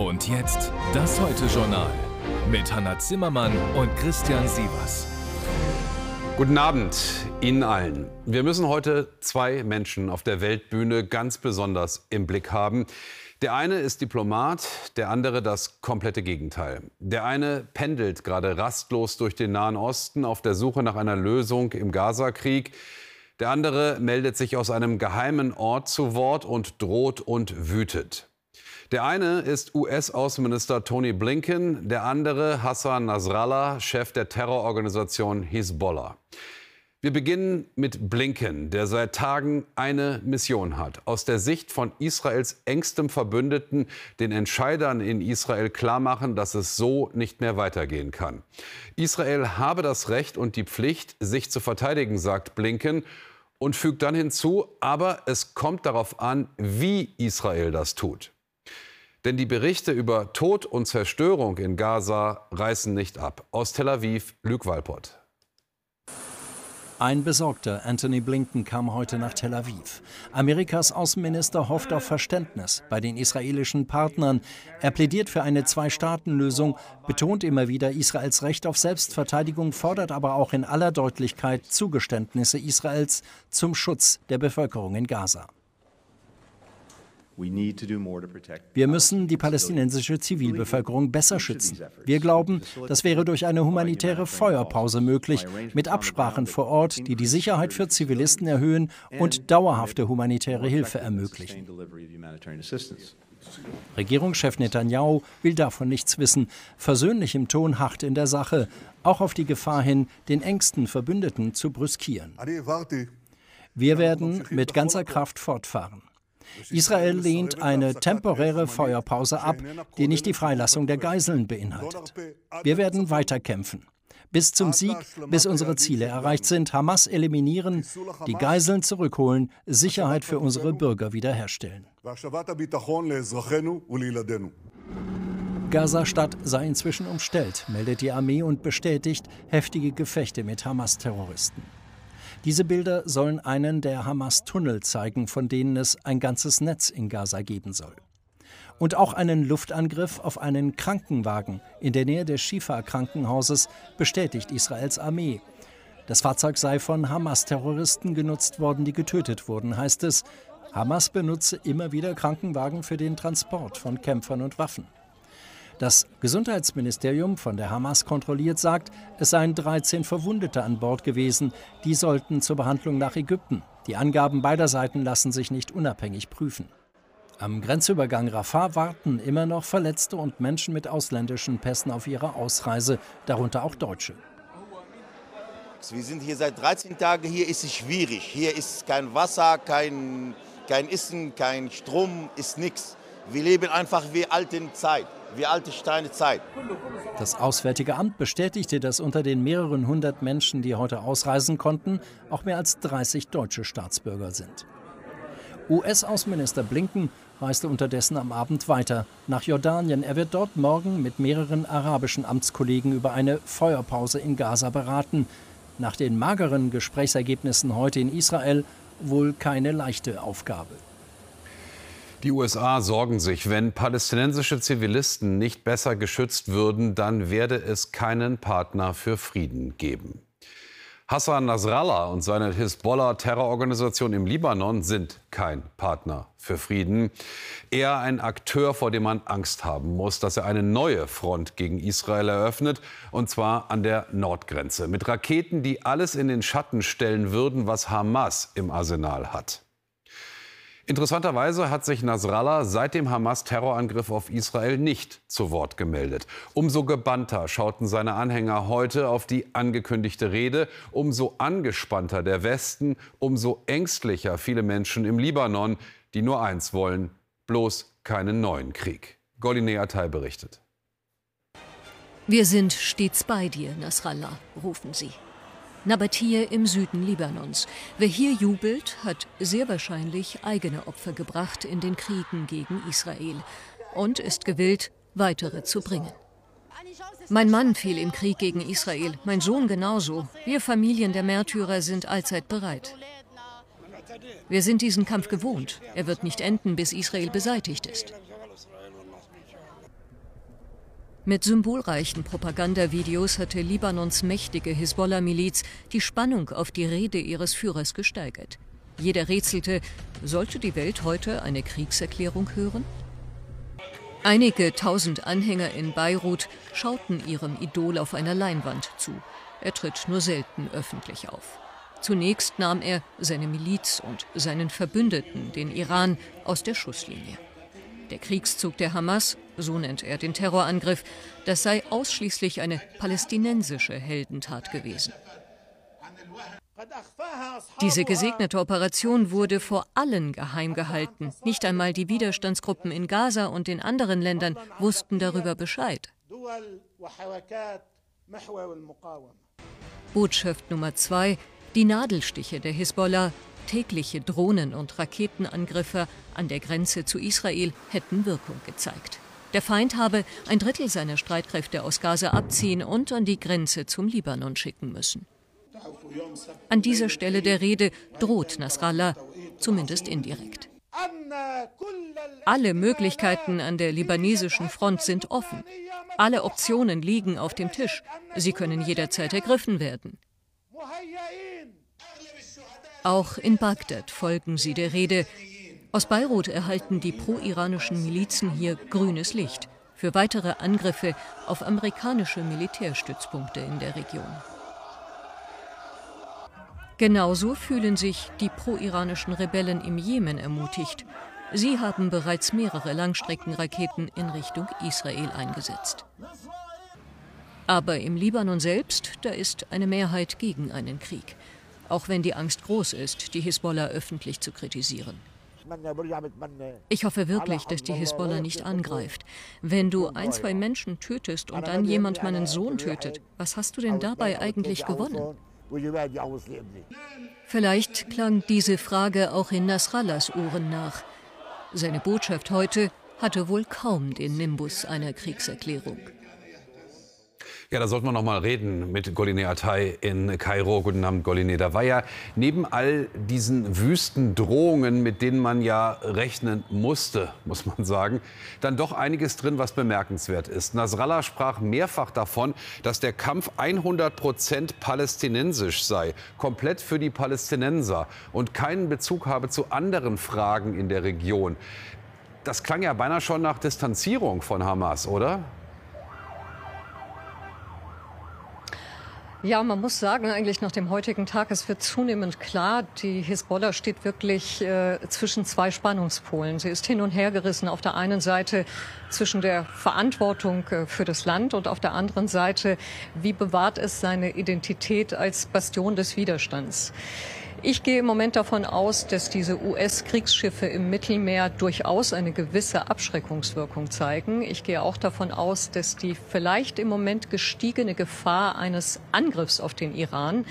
Und jetzt das Heute-Journal mit Hanna Zimmermann und Christian Sievers. Guten Abend Ihnen allen. Wir müssen heute zwei Menschen auf der Weltbühne ganz besonders im Blick haben. Der eine ist Diplomat, der andere das komplette Gegenteil. Der eine pendelt gerade rastlos durch den Nahen Osten auf der Suche nach einer Lösung im Gazakrieg. Der andere meldet sich aus einem geheimen Ort zu Wort und droht und wütet. Der eine ist US-Außenminister Tony Blinken, der andere Hassan Nasrallah, Chef der Terrororganisation Hezbollah. Wir beginnen mit Blinken, der seit Tagen eine Mission hat. Aus der Sicht von Israels engstem Verbündeten den Entscheidern in Israel klarmachen, dass es so nicht mehr weitergehen kann. Israel habe das Recht und die Pflicht, sich zu verteidigen, sagt Blinken und fügt dann hinzu, aber es kommt darauf an, wie Israel das tut. Denn die Berichte über Tod und Zerstörung in Gaza reißen nicht ab. Aus Tel Aviv, Luc Walpott. Ein besorgter Anthony Blinken kam heute nach Tel Aviv. Amerikas Außenminister hofft auf Verständnis bei den israelischen Partnern. Er plädiert für eine Zwei-Staaten-Lösung, betont immer wieder Israels Recht auf Selbstverteidigung, fordert aber auch in aller Deutlichkeit Zugeständnisse Israels zum Schutz der Bevölkerung in Gaza. Wir müssen die palästinensische Zivilbevölkerung besser schützen. Wir glauben, das wäre durch eine humanitäre Feuerpause möglich, mit Absprachen vor Ort, die die Sicherheit für Zivilisten erhöhen und dauerhafte humanitäre Hilfe ermöglichen. Regierungschef Netanyahu will davon nichts wissen, versöhnlich im Ton hart in der Sache, auch auf die Gefahr hin, den engsten Verbündeten zu brüskieren. Wir werden mit ganzer Kraft fortfahren. Israel lehnt eine temporäre Feuerpause ab, die nicht die Freilassung der Geiseln beinhaltet. Wir werden weiterkämpfen. Bis zum Sieg, bis unsere Ziele erreicht sind, Hamas eliminieren, die Geiseln zurückholen, Sicherheit für unsere Bürger wiederherstellen. Gaza-Stadt sei inzwischen umstellt, meldet die Armee und bestätigt heftige Gefechte mit Hamas-Terroristen. Diese Bilder sollen einen der Hamas-Tunnel zeigen, von denen es ein ganzes Netz in Gaza geben soll. Und auch einen Luftangriff auf einen Krankenwagen in der Nähe des Shifa-Krankenhauses bestätigt Israels Armee. Das Fahrzeug sei von Hamas-Terroristen genutzt worden, die getötet wurden, heißt es. Hamas benutze immer wieder Krankenwagen für den Transport von Kämpfern und Waffen. Das Gesundheitsministerium, von der Hamas kontrolliert, sagt, es seien 13 Verwundete an Bord gewesen. Die sollten zur Behandlung nach Ägypten. Die Angaben beider Seiten lassen sich nicht unabhängig prüfen. Am Grenzübergang Rafah warten immer noch Verletzte und Menschen mit ausländischen Pässen auf ihre Ausreise, darunter auch Deutsche. Wir sind hier seit 13 Tagen, hier ist es schwierig. Hier ist kein Wasser, kein, kein Essen, kein Strom, ist nichts. Wir leben einfach wie alten Zeit wie alte Steine Zeit. Das Auswärtige Amt bestätigte, dass unter den mehreren hundert Menschen, die heute ausreisen konnten, auch mehr als 30 deutsche Staatsbürger sind. US-Außenminister Blinken reiste unterdessen am Abend weiter nach Jordanien. Er wird dort morgen mit mehreren arabischen Amtskollegen über eine Feuerpause in Gaza beraten. Nach den mageren Gesprächsergebnissen heute in Israel wohl keine leichte Aufgabe. Die USA sorgen sich, wenn palästinensische Zivilisten nicht besser geschützt würden, dann werde es keinen Partner für Frieden geben. Hassan Nasrallah und seine Hisbollah-Terrororganisation im Libanon sind kein Partner für Frieden. Eher ein Akteur, vor dem man Angst haben muss, dass er eine neue Front gegen Israel eröffnet, und zwar an der Nordgrenze, mit Raketen, die alles in den Schatten stellen würden, was Hamas im Arsenal hat. Interessanterweise hat sich Nasrallah seit dem Hamas-Terrorangriff auf Israel nicht zu Wort gemeldet. Umso gebannter schauten seine Anhänger heute auf die angekündigte Rede. Umso angespannter der Westen, umso ängstlicher viele Menschen im Libanon, die nur eins wollen, bloß keinen neuen Krieg. Goline Atay berichtet. Wir sind stets bei dir, Nasrallah, rufen sie. Nabatir im Süden Libanons. Wer hier jubelt, hat sehr wahrscheinlich eigene Opfer gebracht in den Kriegen gegen Israel und ist gewillt, weitere zu bringen. Mein Mann fiel im Krieg gegen Israel, mein Sohn genauso. Wir Familien der Märtyrer sind allzeit bereit. Wir sind diesen Kampf gewohnt. Er wird nicht enden, bis Israel beseitigt ist. Mit symbolreichen Propagandavideos hatte Libanons mächtige Hisbollah-Miliz die Spannung auf die Rede ihres Führers gesteigert. Jeder rätselte, sollte die Welt heute eine Kriegserklärung hören? Einige tausend Anhänger in Beirut schauten ihrem Idol auf einer Leinwand zu. Er tritt nur selten öffentlich auf. Zunächst nahm er seine Miliz und seinen Verbündeten, den Iran, aus der Schusslinie. Der Kriegszug der Hamas, so nennt er den Terrorangriff, das sei ausschließlich eine palästinensische Heldentat gewesen. Diese gesegnete Operation wurde vor allen geheim gehalten. Nicht einmal die Widerstandsgruppen in Gaza und in anderen Ländern wussten darüber Bescheid. Botschaft Nummer zwei: Die Nadelstiche der Hisbollah, tägliche Drohnen- und Raketenangriffe an der Grenze zu Israel hätten Wirkung gezeigt. Der Feind habe ein Drittel seiner Streitkräfte aus Gaza abziehen und an die Grenze zum Libanon schicken müssen. An dieser Stelle der Rede droht Nasrallah, zumindest indirekt. Alle Möglichkeiten an der libanesischen Front sind offen. Alle Optionen liegen auf dem Tisch. Sie können jederzeit ergriffen werden. Auch in Bagdad folgen sie der Rede. Aus Beirut erhalten die pro-iranischen Milizen hier grünes Licht für weitere Angriffe auf amerikanische Militärstützpunkte in der Region. Genauso fühlen sich die pro-iranischen Rebellen im Jemen ermutigt. Sie haben bereits mehrere Langstreckenraketen in Richtung Israel eingesetzt. Aber im Libanon selbst, da ist eine Mehrheit gegen einen Krieg. Auch wenn die Angst groß ist, die Hisbollah öffentlich zu kritisieren. Ich hoffe wirklich, dass die Hisbollah nicht angreift. Wenn du ein, zwei Menschen tötest und dann jemand meinen Sohn tötet, was hast du denn dabei eigentlich gewonnen? Vielleicht klang diese Frage auch in Nasrallahs Ohren nach. Seine Botschaft heute hatte wohl kaum den Nimbus einer Kriegserklärung. Ja, da sollten wir noch mal reden mit Goline Atay in Kairo. Guten Abend, Goline. Da war ja neben all diesen wüsten Drohungen, mit denen man ja rechnen musste, muss man sagen, dann doch einiges drin, was bemerkenswert ist. Nasrallah sprach mehrfach davon, dass der Kampf 100 Prozent palästinensisch sei, komplett für die Palästinenser und keinen Bezug habe zu anderen Fragen in der Region. Das klang ja beinahe schon nach Distanzierung von Hamas, oder? Ja, man muss sagen, eigentlich nach dem heutigen Tag, es wird zunehmend klar, die Hisbollah steht wirklich äh, zwischen zwei Spannungspolen. Sie ist hin und her gerissen. Auf der einen Seite zwischen der Verantwortung äh, für das Land und auf der anderen Seite, wie bewahrt es seine Identität als Bastion des Widerstands. Ich gehe im Moment davon aus, dass diese US-Kriegsschiffe im Mittelmeer durchaus eine gewisse Abschreckungswirkung zeigen. Ich gehe auch davon aus, dass die vielleicht im Moment gestiegene Gefahr eines Angriffs auf den Iran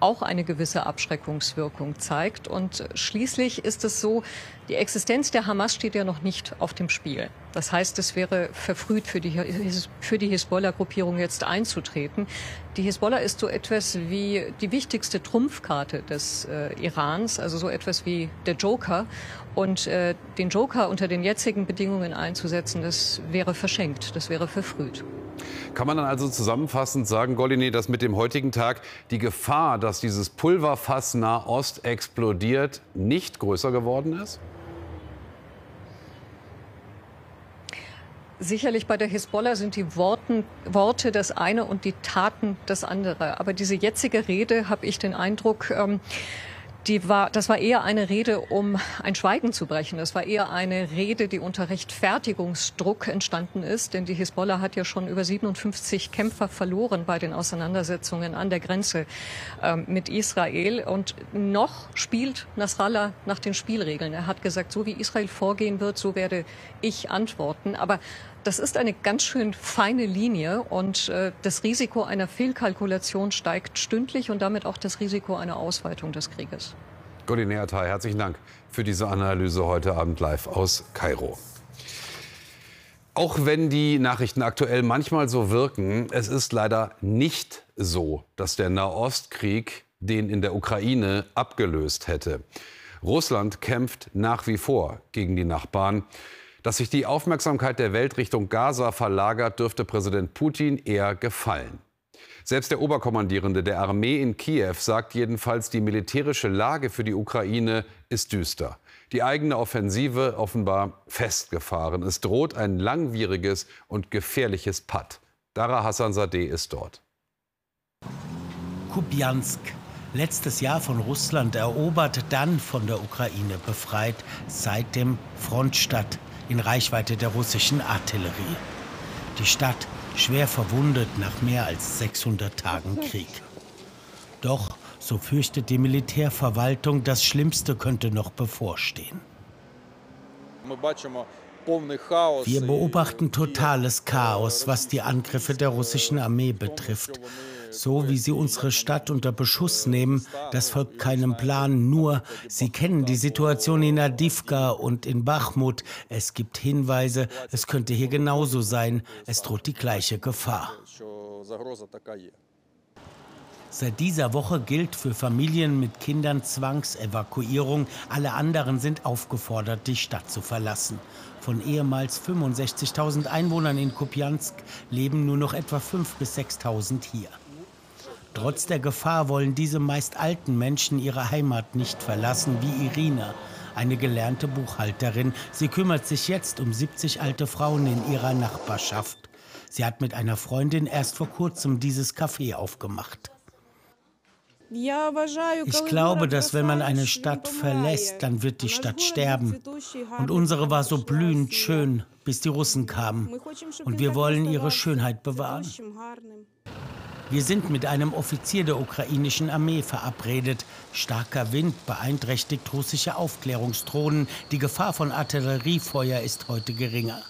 auch eine gewisse Abschreckungswirkung zeigt. Und schließlich ist es so, die Existenz der Hamas steht ja noch nicht auf dem Spiel. Das heißt, es wäre verfrüht für die, für die Hisbollah-Gruppierung jetzt einzutreten. Die Hisbollah ist so etwas wie die wichtigste Trumpfkarte des äh, Irans, also so etwas wie der Joker. Und äh, den Joker unter den jetzigen Bedingungen einzusetzen, das wäre verschenkt, das wäre verfrüht. Kann man dann also zusammenfassend sagen, Golini, dass mit dem heutigen Tag die Gefahr, dass dieses Pulverfass Nahost explodiert, nicht größer geworden ist? Sicherlich bei der Hisbollah sind die Worten, Worte das eine und die Taten das andere. Aber diese jetzige Rede, habe ich den Eindruck, ähm, die war, das war eher eine Rede, um ein Schweigen zu brechen. Das war eher eine Rede, die unter Rechtfertigungsdruck entstanden ist. Denn die Hisbollah hat ja schon über 57 Kämpfer verloren bei den Auseinandersetzungen an der Grenze ähm, mit Israel. Und noch spielt Nasrallah nach den Spielregeln. Er hat gesagt, so wie Israel vorgehen wird, so werde ich antworten. Aber das ist eine ganz schön feine Linie und äh, das Risiko einer Fehlkalkulation steigt stündlich und damit auch das Risiko einer Ausweitung des Krieges. Goline Atay, herzlichen Dank für diese Analyse heute Abend live aus Kairo. Auch wenn die Nachrichten aktuell manchmal so wirken, es ist leider nicht so, dass der Nahostkrieg den in der Ukraine abgelöst hätte. Russland kämpft nach wie vor gegen die Nachbarn. Dass sich die Aufmerksamkeit der Welt Richtung Gaza verlagert, dürfte Präsident Putin eher gefallen. Selbst der Oberkommandierende der Armee in Kiew sagt jedenfalls, die militärische Lage für die Ukraine ist düster. Die eigene Offensive offenbar festgefahren. Es droht ein langwieriges und gefährliches Patt. Dara Hassanzadeh ist dort. Kupiansk, letztes Jahr von Russland erobert, dann von der Ukraine befreit, seitdem Frontstadt in Reichweite der russischen Artillerie. Die Stadt schwer verwundet nach mehr als 600 Tagen Krieg. Doch, so fürchtet die Militärverwaltung, das Schlimmste könnte noch bevorstehen. Wir beobachten totales Chaos, was die Angriffe der russischen Armee betrifft. So wie sie unsere Stadt unter Beschuss nehmen, das folgt keinem Plan, nur sie kennen die Situation in Adivka und in Bachmut. Es gibt Hinweise, es könnte hier genauso sein. Es droht die gleiche Gefahr. Seit dieser Woche gilt für Familien mit Kindern Zwangsevakuierung. Alle anderen sind aufgefordert, die Stadt zu verlassen. Von ehemals 65.000 Einwohnern in Kupiansk leben nur noch etwa 5.000 bis 6.000 hier. Trotz der Gefahr wollen diese meist alten Menschen ihre Heimat nicht verlassen, wie Irina, eine gelernte Buchhalterin. Sie kümmert sich jetzt um 70 alte Frauen in ihrer Nachbarschaft. Sie hat mit einer Freundin erst vor kurzem dieses Café aufgemacht. Ich glaube, dass wenn man eine Stadt verlässt, dann wird die Stadt sterben. Und unsere war so blühend schön, bis die Russen kamen. Und wir wollen ihre Schönheit bewahren. Wir sind mit einem Offizier der ukrainischen Armee verabredet. Starker Wind beeinträchtigt russische Aufklärungsdrohnen. Die Gefahr von Artilleriefeuer ist heute geringer.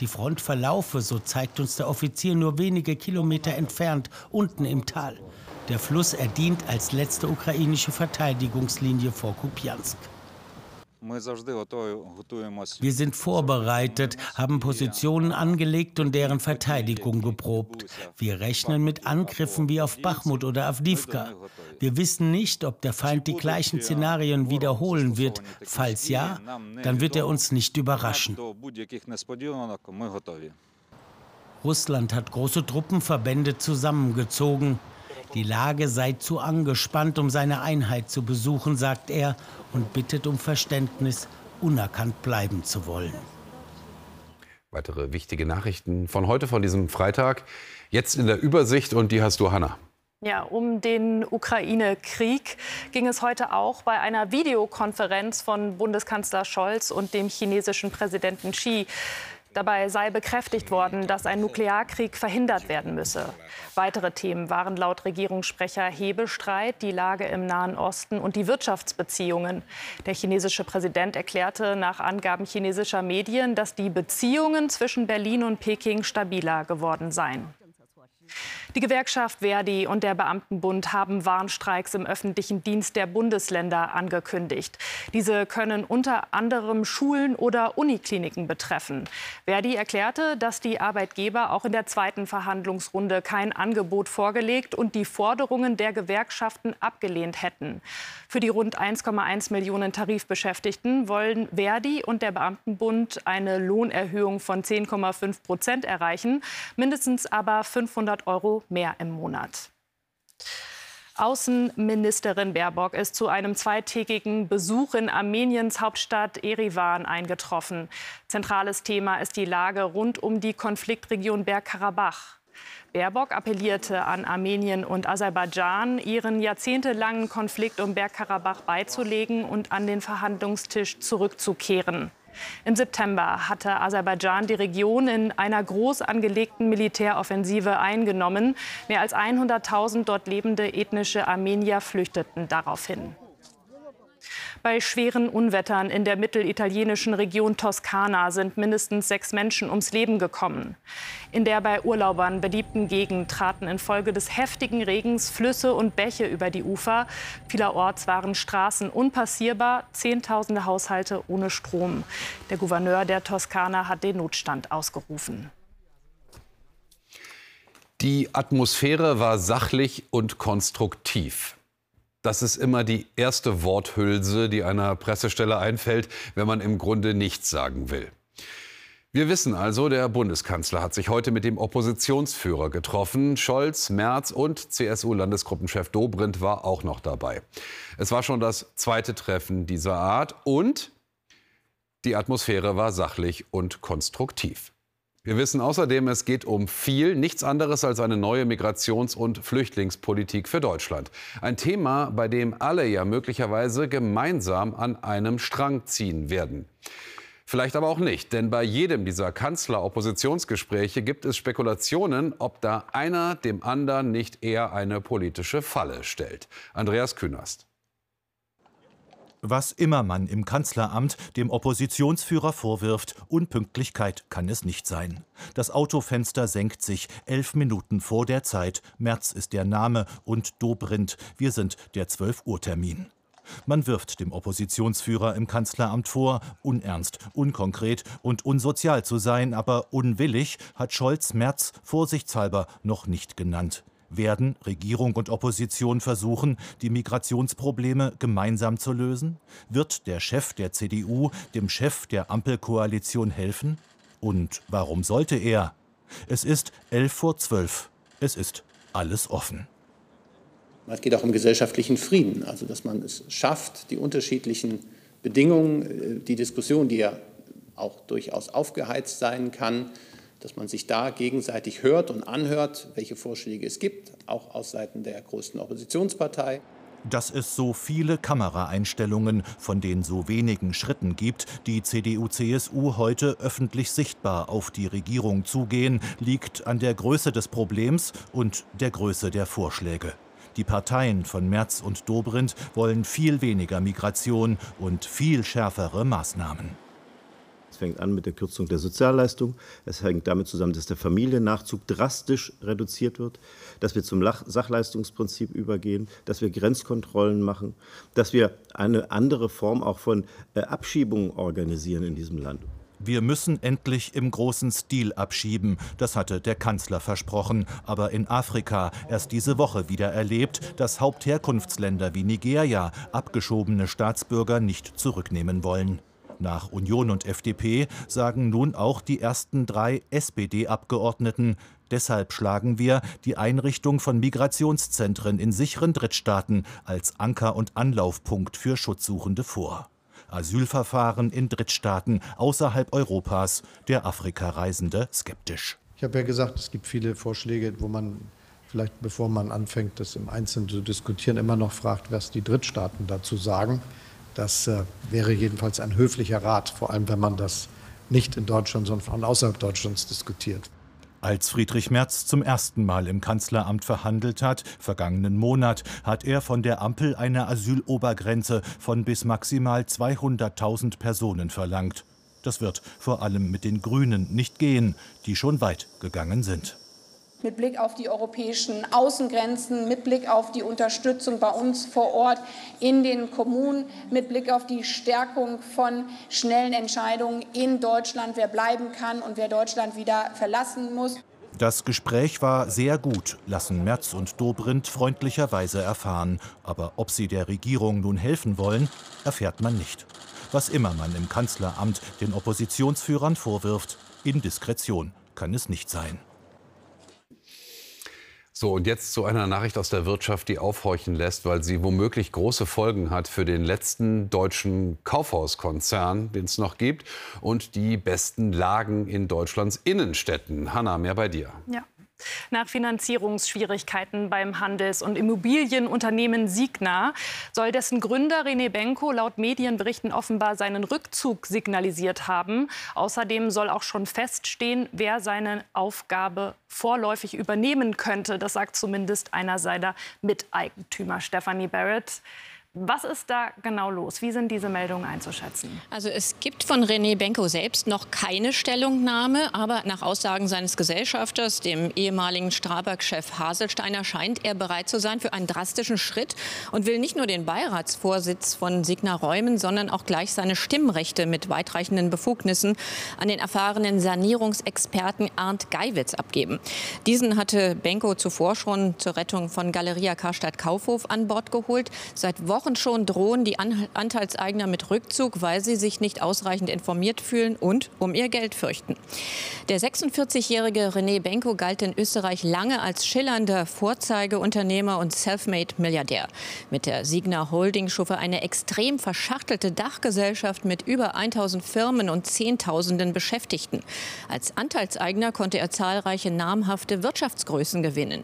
Die Front verlaufe, so zeigt uns der Offizier, nur wenige Kilometer entfernt, unten im Tal. Der Fluss erdient als letzte ukrainische Verteidigungslinie vor Kupiansk. Wir sind vorbereitet, haben Positionen angelegt und deren Verteidigung geprobt. Wir rechnen mit Angriffen wie auf Bachmut oder Avdivka. Wir wissen nicht, ob der Feind die gleichen Szenarien wiederholen wird. Falls ja, dann wird er uns nicht überraschen. Russland hat große Truppenverbände zusammengezogen. Die Lage sei zu angespannt, um seine Einheit zu besuchen, sagt er und bittet um Verständnis, unerkannt bleiben zu wollen. Weitere wichtige Nachrichten von heute, von diesem Freitag. Jetzt in der Übersicht und die hast du, Hanna. Ja, um den Ukraine-Krieg ging es heute auch bei einer Videokonferenz von Bundeskanzler Scholz und dem chinesischen Präsidenten Xi. Dabei sei bekräftigt worden, dass ein Nuklearkrieg verhindert werden müsse. Weitere Themen waren laut Regierungssprecher Hebestreit, die Lage im Nahen Osten und die Wirtschaftsbeziehungen. Der chinesische Präsident erklärte nach Angaben chinesischer Medien, dass die Beziehungen zwischen Berlin und Peking stabiler geworden seien. Die Gewerkschaft Verdi und der Beamtenbund haben Warnstreiks im öffentlichen Dienst der Bundesländer angekündigt. Diese können unter anderem Schulen oder Unikliniken betreffen. Verdi erklärte, dass die Arbeitgeber auch in der zweiten Verhandlungsrunde kein Angebot vorgelegt und die Forderungen der Gewerkschaften abgelehnt hätten. Für die rund 1,1 Millionen Tarifbeschäftigten wollen Verdi und der Beamtenbund eine Lohnerhöhung von 10,5 Prozent erreichen, mindestens aber 500 Euro mehr im Monat. Außenministerin Baerbock ist zu einem zweitägigen Besuch in Armeniens Hauptstadt Erivan eingetroffen. Zentrales Thema ist die Lage rund um die Konfliktregion Bergkarabach. Baerbock appellierte an Armenien und Aserbaidschan, ihren jahrzehntelangen Konflikt um Bergkarabach beizulegen und an den Verhandlungstisch zurückzukehren. Im September hatte Aserbaidschan die Region in einer groß angelegten Militäroffensive eingenommen. Mehr als 100.000 dort lebende ethnische Armenier flüchteten daraufhin bei schweren Unwettern in der mittelitalienischen Region Toskana sind mindestens sechs Menschen ums Leben gekommen. In der bei Urlaubern beliebten Gegend traten infolge des heftigen Regens Flüsse und Bäche über die Ufer. Vielerorts waren Straßen unpassierbar, Zehntausende Haushalte ohne Strom. Der Gouverneur der Toskana hat den Notstand ausgerufen. Die Atmosphäre war sachlich und konstruktiv. Das ist immer die erste Worthülse, die einer Pressestelle einfällt, wenn man im Grunde nichts sagen will. Wir wissen also, der Bundeskanzler hat sich heute mit dem Oppositionsführer getroffen. Scholz, Merz und CSU-Landesgruppenchef Dobrindt war auch noch dabei. Es war schon das zweite Treffen dieser Art und die Atmosphäre war sachlich und konstruktiv. Wir wissen außerdem, es geht um viel, nichts anderes als eine neue Migrations- und Flüchtlingspolitik für Deutschland. Ein Thema, bei dem alle ja möglicherweise gemeinsam an einem Strang ziehen werden. Vielleicht aber auch nicht, denn bei jedem dieser Kanzler-Oppositionsgespräche gibt es Spekulationen, ob da einer dem anderen nicht eher eine politische Falle stellt. Andreas Künast. Was immer man im Kanzleramt dem Oppositionsführer vorwirft, Unpünktlichkeit kann es nicht sein. Das Autofenster senkt sich elf Minuten vor der Zeit. März ist der Name und Dobrindt. Wir sind der 12 Uhr Termin. Man wirft dem Oppositionsführer im Kanzleramt vor, unernst, unkonkret und unsozial zu sein, aber unwillig hat Scholz Merz vorsichtshalber noch nicht genannt. Werden Regierung und Opposition versuchen, die Migrationsprobleme gemeinsam zu lösen? Wird der Chef der CDU dem Chef der Ampelkoalition helfen? Und warum sollte er? Es ist elf vor zwölf. Es ist alles offen. Es geht auch um gesellschaftlichen Frieden, also dass man es schafft, die unterschiedlichen Bedingungen, äh, die Diskussion, die ja auch durchaus aufgeheizt sein kann, dass man sich da gegenseitig hört und anhört, welche Vorschläge es gibt, auch aus Seiten der größten Oppositionspartei. Dass es so viele Kameraeinstellungen von den so wenigen Schritten gibt, die CDU-CSU heute öffentlich sichtbar auf die Regierung zugehen, liegt an der Größe des Problems und der Größe der Vorschläge. Die Parteien von Merz und Dobrindt wollen viel weniger Migration und viel schärfere Maßnahmen. Fängt an mit der Kürzung der Sozialleistung. Es hängt damit zusammen, dass der Familiennachzug drastisch reduziert wird, dass wir zum Sachleistungsprinzip übergehen, dass wir Grenzkontrollen machen, dass wir eine andere Form auch von äh, Abschiebungen organisieren in diesem Land. Wir müssen endlich im großen Stil abschieben, das hatte der Kanzler versprochen, aber in Afrika erst diese Woche wieder erlebt, dass Hauptherkunftsländer wie Nigeria abgeschobene Staatsbürger nicht zurücknehmen wollen. Nach Union und FDP sagen nun auch die ersten drei SPD-Abgeordneten, Deshalb schlagen wir die Einrichtung von Migrationszentren in sicheren Drittstaaten als Anker und Anlaufpunkt für Schutzsuchende vor. Asylverfahren in Drittstaaten außerhalb Europas, der Afrikareisende skeptisch. Ich habe ja gesagt, es gibt viele Vorschläge, wo man vielleicht, bevor man anfängt, das im Einzelnen zu diskutieren, immer noch fragt, was die Drittstaaten dazu sagen. Das äh, wäre jedenfalls ein höflicher Rat, vor allem wenn man das nicht in Deutschland, sondern von außerhalb Deutschlands diskutiert. Als Friedrich Merz zum ersten Mal im Kanzleramt verhandelt hat, vergangenen Monat, hat er von der Ampel eine Asylobergrenze von bis maximal 200.000 Personen verlangt. Das wird vor allem mit den Grünen nicht gehen, die schon weit gegangen sind mit Blick auf die europäischen Außengrenzen, mit Blick auf die Unterstützung bei uns vor Ort in den Kommunen, mit Blick auf die Stärkung von schnellen Entscheidungen in Deutschland, wer bleiben kann und wer Deutschland wieder verlassen muss. Das Gespräch war sehr gut, lassen Merz und Dobrindt freundlicherweise erfahren. Aber ob sie der Regierung nun helfen wollen, erfährt man nicht. Was immer man im Kanzleramt den Oppositionsführern vorwirft, Indiskretion kann es nicht sein. So, und jetzt zu einer Nachricht aus der Wirtschaft, die aufhorchen lässt, weil sie womöglich große Folgen hat für den letzten deutschen Kaufhauskonzern, den es noch gibt, und die besten Lagen in Deutschlands Innenstädten. Hanna, mehr bei dir. Ja. Nach Finanzierungsschwierigkeiten beim Handels- und Immobilienunternehmen Signa soll dessen Gründer René Benko laut Medienberichten offenbar seinen Rückzug signalisiert haben. Außerdem soll auch schon feststehen, wer seine Aufgabe vorläufig übernehmen könnte. Das sagt zumindest einer seiner Miteigentümer, Stephanie Barrett. Was ist da genau los? Wie sind diese Meldungen einzuschätzen? Also es gibt von René Benko selbst noch keine Stellungnahme, aber nach Aussagen seines Gesellschafters, dem ehemaligen Strabag-Chef Haselsteiner, scheint er bereit zu sein für einen drastischen Schritt und will nicht nur den Beiratsvorsitz von Signa räumen, sondern auch gleich seine Stimmrechte mit weitreichenden Befugnissen an den erfahrenen Sanierungsexperten Arndt Geiwitz abgeben. Diesen hatte Benko zuvor schon zur Rettung von Galeria Karstadt Kaufhof an Bord geholt. Seit Wochen Wochen schon drohen die Anteilseigner mit Rückzug, weil sie sich nicht ausreichend informiert fühlen und um ihr Geld fürchten. Der 46-jährige René Benko galt in Österreich lange als schillernder Vorzeigeunternehmer und Selfmade-Milliardär. Mit der Signa Holding schuf er eine extrem verschachtelte Dachgesellschaft mit über 1000 Firmen und Zehntausenden Beschäftigten. Als Anteilseigner konnte er zahlreiche namhafte Wirtschaftsgrößen gewinnen.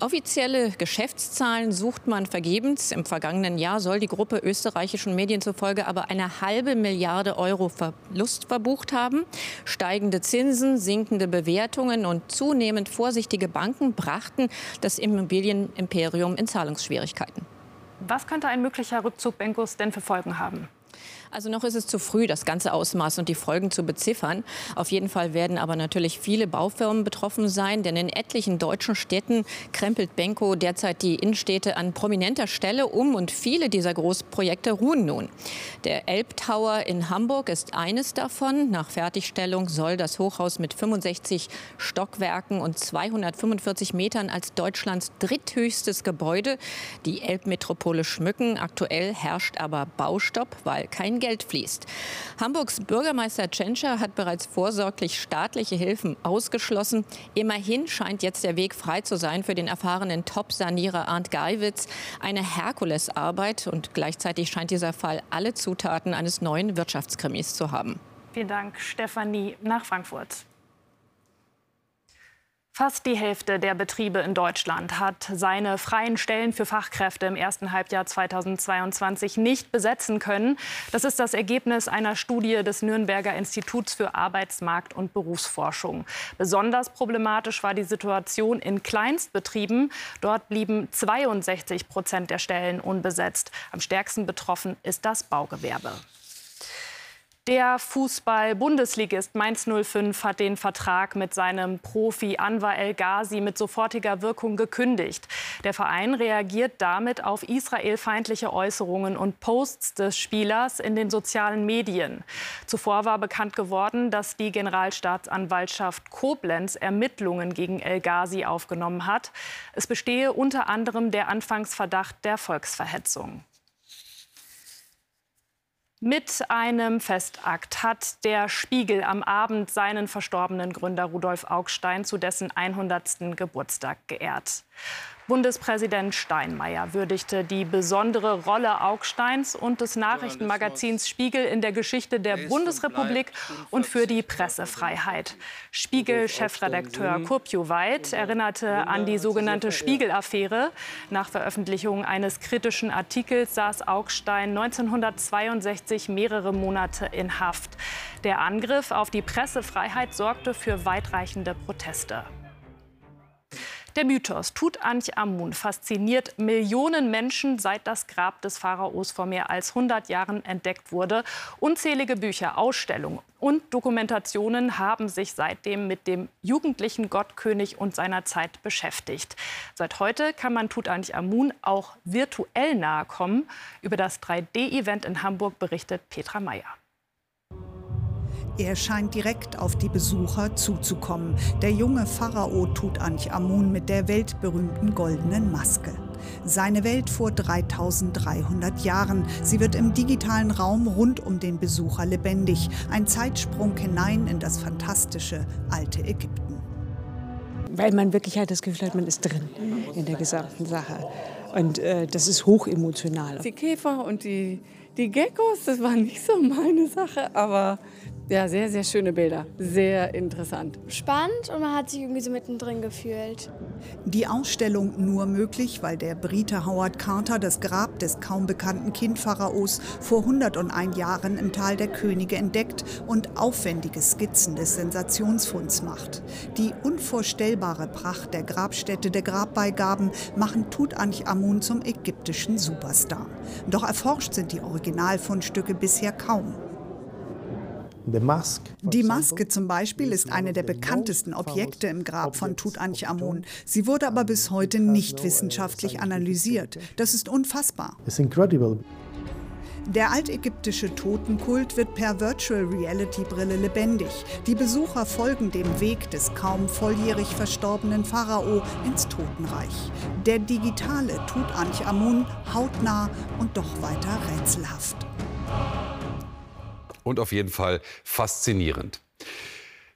Offizielle Geschäftszahlen sucht man vergebens. Im vergangenen Jahr soll die Gruppe österreichischen Medien zufolge aber eine halbe Milliarde Euro Verlust verbucht haben. Steigende Zinsen, sinkende Bewertungen und zunehmend vorsichtige Banken brachten das Immobilienimperium in Zahlungsschwierigkeiten. Was könnte ein möglicher Rückzug Benkos denn für Folgen haben? Also noch ist es zu früh, das ganze Ausmaß und die Folgen zu beziffern. Auf jeden Fall werden aber natürlich viele Baufirmen betroffen sein, denn in etlichen deutschen Städten krempelt Benko derzeit die Innenstädte an prominenter Stelle um und viele dieser Großprojekte ruhen nun. Der Elbtower in Hamburg ist eines davon. Nach Fertigstellung soll das Hochhaus mit 65 Stockwerken und 245 Metern als Deutschlands dritthöchstes Gebäude die Elbmetropole schmücken. Aktuell herrscht aber Baustopp, weil kein Geld fließt. Hamburgs Bürgermeister Tschentscher hat bereits vorsorglich staatliche Hilfen ausgeschlossen. Immerhin scheint jetzt der Weg frei zu sein für den erfahrenen Top-Sanierer Arndt Geiwitz. Eine Herkulesarbeit und gleichzeitig scheint dieser Fall alle Zutaten eines neuen Wirtschaftskrimis zu haben. Vielen Dank, Stefanie, nach Frankfurt. Fast die Hälfte der Betriebe in Deutschland hat seine freien Stellen für Fachkräfte im ersten Halbjahr 2022 nicht besetzen können. Das ist das Ergebnis einer Studie des Nürnberger Instituts für Arbeitsmarkt und Berufsforschung. Besonders problematisch war die Situation in Kleinstbetrieben. Dort blieben 62 Prozent der Stellen unbesetzt. Am stärksten betroffen ist das Baugewerbe. Der Fußball-Bundesligist Mainz 05 hat den Vertrag mit seinem Profi Anwar El Ghazi mit sofortiger Wirkung gekündigt. Der Verein reagiert damit auf israelfeindliche Äußerungen und Posts des Spielers in den sozialen Medien. Zuvor war bekannt geworden, dass die Generalstaatsanwaltschaft Koblenz Ermittlungen gegen El Ghazi aufgenommen hat. Es bestehe unter anderem der Anfangsverdacht der Volksverhetzung. Mit einem Festakt hat der Spiegel am Abend seinen verstorbenen Gründer Rudolf Augstein zu dessen 100. Geburtstag geehrt. Bundespräsident Steinmeier würdigte die besondere Rolle Augsteins und des Nachrichtenmagazins Spiegel in der Geschichte der Bundesrepublik und für die Pressefreiheit. Spiegel-Chefredakteur Kurpju Weid erinnerte an die sogenannte Spiegel-Affäre. Nach Veröffentlichung eines kritischen Artikels saß Augstein 1962 mehrere Monate in Haft. Der Angriff auf die Pressefreiheit sorgte für weitreichende Proteste. Der Mythos Tutanchamun fasziniert Millionen Menschen, seit das Grab des Pharaos vor mehr als 100 Jahren entdeckt wurde. Unzählige Bücher, Ausstellungen und Dokumentationen haben sich seitdem mit dem jugendlichen Gottkönig und seiner Zeit beschäftigt. Seit heute kann man Tutanchamun auch virtuell nahe kommen. Über das 3D-Event in Hamburg berichtet Petra Meyer. Er scheint direkt auf die Besucher zuzukommen. Der junge Pharao Tutanchamun mit der weltberühmten goldenen Maske. Seine Welt vor 3300 Jahren. Sie wird im digitalen Raum rund um den Besucher lebendig. Ein Zeitsprung hinein in das fantastische alte Ägypten. Weil man wirklich halt das Gefühl hat, man ist drin in der gesamten Sache. Und äh, das ist hochemotional. Die Käfer und die, die Geckos, das war nicht so meine Sache, aber ja, sehr, sehr schöne Bilder. Sehr interessant. Spannend und man hat sich irgendwie so mittendrin gefühlt. Die Ausstellung nur möglich, weil der Brite Howard Carter das Grab des kaum bekannten Kindpharaos vor 101 Jahren im Tal der Könige entdeckt und aufwendige Skizzen des Sensationsfunds macht. Die unvorstellbare Pracht der Grabstätte der Grabbeigaben machen Tutanchamun zum ägyptischen Superstar. Doch erforscht sind die Originalfundstücke bisher kaum. Die Maske zum Beispiel ist eine der bekanntesten Objekte im Grab von Tutanchamun. Sie wurde aber bis heute nicht wissenschaftlich analysiert. Das ist unfassbar. Der altägyptische Totenkult wird per Virtual Reality Brille lebendig. Die Besucher folgen dem Weg des kaum volljährig verstorbenen Pharao ins Totenreich. Der digitale Tutanchamun hautnah und doch weiter rätselhaft. Und auf jeden Fall faszinierend.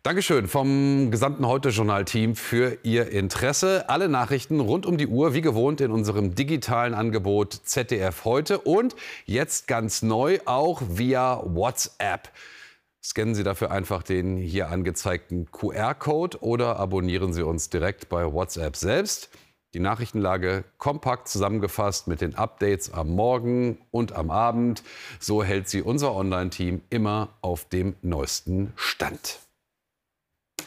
Dankeschön vom gesamten Heute-Journal-Team für Ihr Interesse. Alle Nachrichten rund um die Uhr, wie gewohnt, in unserem digitalen Angebot ZDF heute und jetzt ganz neu auch via WhatsApp. Scannen Sie dafür einfach den hier angezeigten QR-Code oder abonnieren Sie uns direkt bei WhatsApp selbst. Die Nachrichtenlage kompakt zusammengefasst mit den Updates am Morgen und am Abend. So hält sie unser Online-Team immer auf dem neuesten Stand.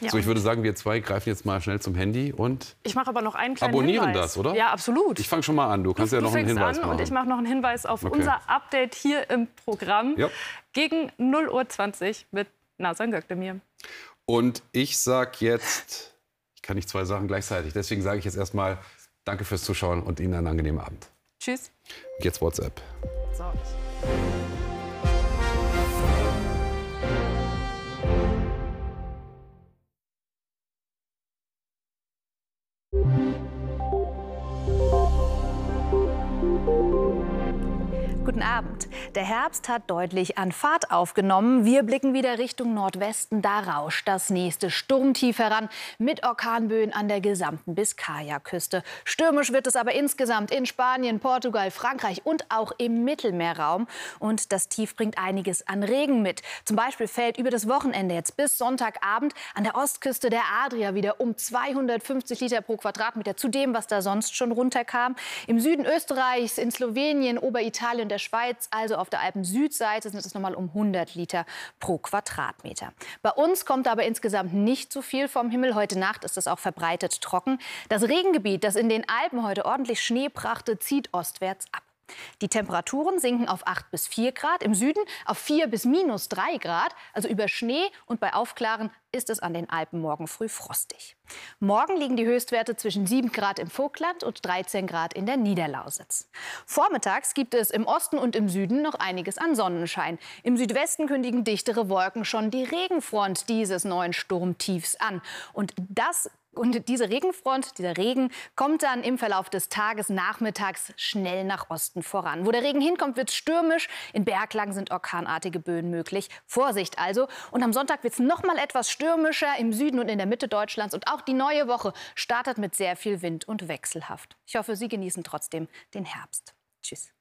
Ja. So, ich würde sagen, wir zwei greifen jetzt mal schnell zum Handy und ich mache aber noch einen kleinen abonnieren Hinweis. das, oder? Ja, absolut. Ich fange schon mal an. Du kannst du, ja noch einen Hinweis an machen. Und ich mache noch einen Hinweis auf okay. unser Update hier im Programm ja. gegen 0.20 Uhr mit Nasan Gökdemir. Und ich sage jetzt, ich kann nicht zwei Sachen gleichzeitig. Deswegen sage ich jetzt erstmal Danke fürs Zuschauen und Ihnen einen angenehmen Abend. Tschüss. Jetzt WhatsApp. So. Abend. Der Herbst hat deutlich an Fahrt aufgenommen. Wir blicken wieder Richtung Nordwesten. Da rauscht das nächste Sturmtief heran mit Orkanböen an der gesamten Biskaya-Küste. Stürmisch wird es aber insgesamt in Spanien, Portugal, Frankreich und auch im Mittelmeerraum. Und das Tief bringt einiges an Regen mit. Zum Beispiel fällt über das Wochenende jetzt bis Sonntagabend an der Ostküste der Adria wieder um 250 Liter pro Quadratmeter zu dem, was da sonst schon runterkam. Im Süden Österreichs, in Slowenien, Oberitalien der Schweiz, also auf der Alpen-Südseite, sind es nochmal um 100 Liter pro Quadratmeter. Bei uns kommt aber insgesamt nicht so viel vom Himmel. Heute Nacht ist es auch verbreitet trocken. Das Regengebiet, das in den Alpen heute ordentlich Schnee brachte, zieht ostwärts ab. Die Temperaturen sinken auf 8 bis 4 Grad, im Süden auf 4 bis minus 3 Grad, also über Schnee und bei Aufklaren ist es an den Alpen morgen früh frostig. Morgen liegen die Höchstwerte zwischen 7 Grad im Vogtland und 13 Grad in der Niederlausitz. Vormittags gibt es im Osten und im Süden noch einiges an Sonnenschein. Im Südwesten kündigen dichtere Wolken schon die Regenfront dieses neuen Sturmtiefs an. Und das und diese Regenfront, dieser Regen, kommt dann im Verlauf des Tages nachmittags schnell nach Osten voran. Wo der Regen hinkommt, wird es stürmisch. In Berglagen sind orkanartige Böen möglich. Vorsicht also. Und am Sonntag wird es noch mal etwas stürmischer im Süden und in der Mitte Deutschlands. Und auch die neue Woche startet mit sehr viel Wind und wechselhaft. Ich hoffe, Sie genießen trotzdem den Herbst. Tschüss.